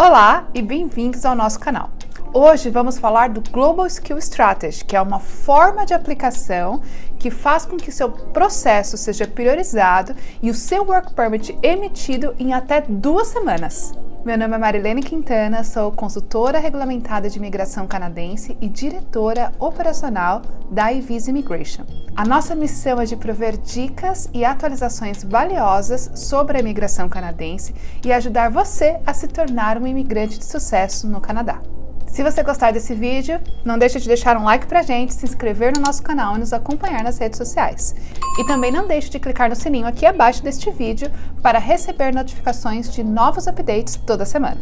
Olá e bem-vindos ao nosso canal. Hoje vamos falar do Global Skill Strategy, que é uma forma de aplicação que faz com que seu processo seja priorizado e o seu Work Permit emitido em até duas semanas. Meu nome é Marilene Quintana, sou consultora regulamentada de imigração canadense e diretora operacional da iVisa Immigration. A nossa missão é de prover dicas e atualizações valiosas sobre a imigração canadense e ajudar você a se tornar um imigrante de sucesso no Canadá. Se você gostar desse vídeo, não deixe de deixar um like pra gente, se inscrever no nosso canal e nos acompanhar nas redes sociais. E também não deixe de clicar no sininho aqui abaixo deste vídeo para receber notificações de novos updates toda semana.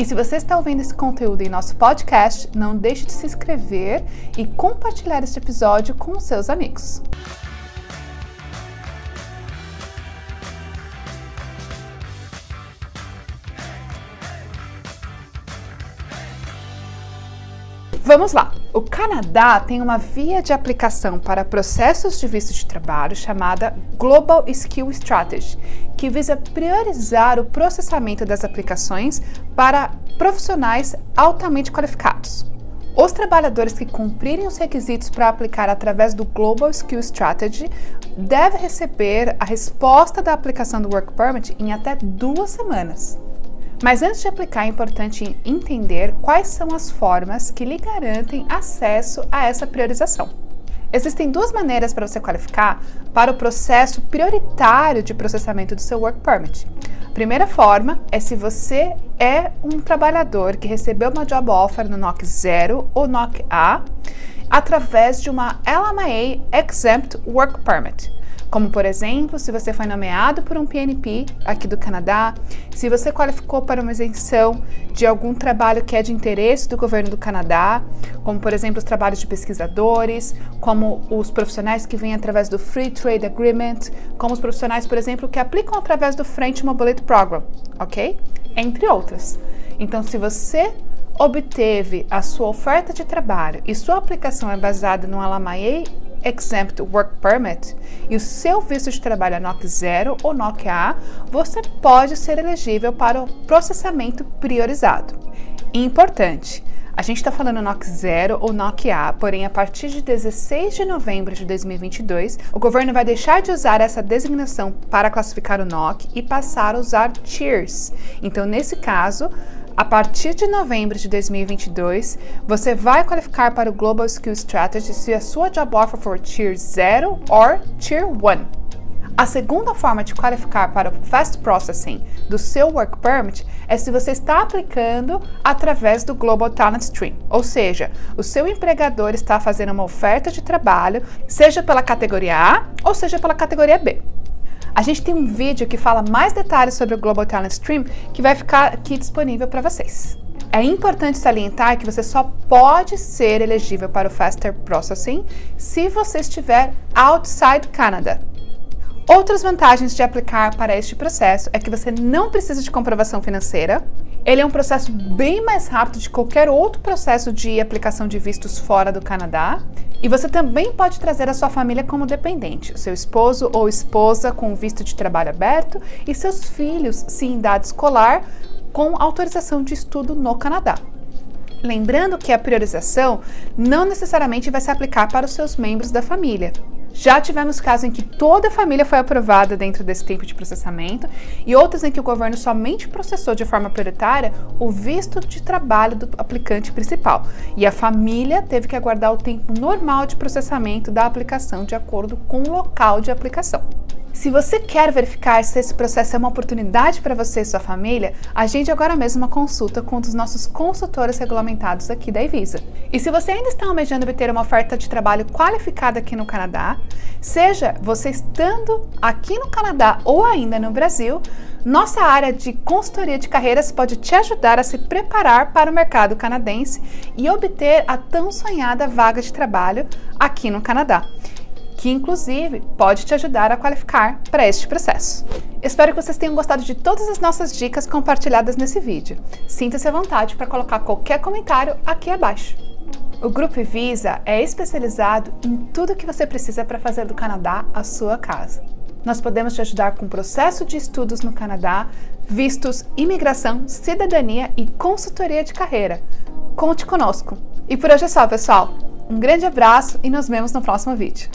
E se você está ouvindo esse conteúdo em nosso podcast, não deixe de se inscrever e compartilhar este episódio com os seus amigos. Vamos lá. O Canadá tem uma via de aplicação para processos de visto de trabalho chamada Global Skill Strategy, que visa priorizar o processamento das aplicações para profissionais altamente qualificados. Os trabalhadores que cumprirem os requisitos para aplicar através do Global Skill Strategy devem receber a resposta da aplicação do Work Permit em até duas semanas. Mas antes de aplicar, é importante entender quais são as formas que lhe garantem acesso a essa priorização. Existem duas maneiras para você qualificar para o processo prioritário de processamento do seu Work Permit. A primeira forma é se você é um trabalhador que recebeu uma job offer no NOC 0 ou NOC A através de uma LMIA Exempt Work Permit como por exemplo, se você foi nomeado por um PNP aqui do Canadá, se você qualificou para uma isenção de algum trabalho que é de interesse do governo do Canadá, como por exemplo os trabalhos de pesquisadores, como os profissionais que vêm através do Free Trade Agreement, como os profissionais, por exemplo, que aplicam através do French Mobility Program, ok? Entre outras. Então, se você obteve a sua oferta de trabalho e sua aplicação é baseada no LMIA Exempt Work Permit e o seu visto de trabalho é NOC 0 ou NOC A, você pode ser elegível para o processamento priorizado. Importante, a gente está falando NOC 0 ou NOC A, porém, a partir de 16 de novembro de 2022, o governo vai deixar de usar essa designação para classificar o NOC e passar a usar Tiers. Então, nesse caso, a partir de novembro de 2022, você vai qualificar para o Global Skill Strategy se a sua job offer for Tier 0 ou Tier 1. A segunda forma de qualificar para o Fast Processing do seu Work Permit é se você está aplicando através do Global Talent Stream, ou seja, o seu empregador está fazendo uma oferta de trabalho, seja pela categoria A ou seja pela categoria B. A gente tem um vídeo que fala mais detalhes sobre o Global Talent Stream que vai ficar aqui disponível para vocês. É importante salientar que você só pode ser elegível para o Faster Processing se você estiver outside Canada. Outras vantagens de aplicar para este processo é que você não precisa de comprovação financeira. Ele é um processo bem mais rápido de qualquer outro processo de aplicação de vistos fora do Canadá e você também pode trazer a sua família como dependente, seu esposo ou esposa com visto de trabalho aberto e seus filhos, se em idade escolar, com autorização de estudo no Canadá. Lembrando que a priorização não necessariamente vai se aplicar para os seus membros da família. Já tivemos casos em que toda a família foi aprovada dentro desse tempo de processamento e outros em que o governo somente processou de forma prioritária o visto de trabalho do aplicante principal e a família teve que aguardar o tempo normal de processamento da aplicação de acordo com o local de aplicação. Se você quer verificar se esse processo é uma oportunidade para você e sua família, agende agora mesmo uma consulta com um dos nossos consultores regulamentados aqui da Evisa. E se você ainda está almejando obter uma oferta de trabalho qualificada aqui no Canadá, seja você estando aqui no Canadá ou ainda no Brasil, nossa área de consultoria de carreiras pode te ajudar a se preparar para o mercado canadense e obter a tão sonhada vaga de trabalho aqui no Canadá que inclusive pode te ajudar a qualificar para este processo. Espero que vocês tenham gostado de todas as nossas dicas compartilhadas nesse vídeo. Sinta-se à vontade para colocar qualquer comentário aqui abaixo. O Grupo Visa é especializado em tudo o que você precisa para fazer do Canadá a sua casa. Nós podemos te ajudar com o processo de estudos no Canadá, vistos, imigração, cidadania e consultoria de carreira. Conte conosco! E por hoje é só, pessoal. Um grande abraço e nos vemos no próximo vídeo.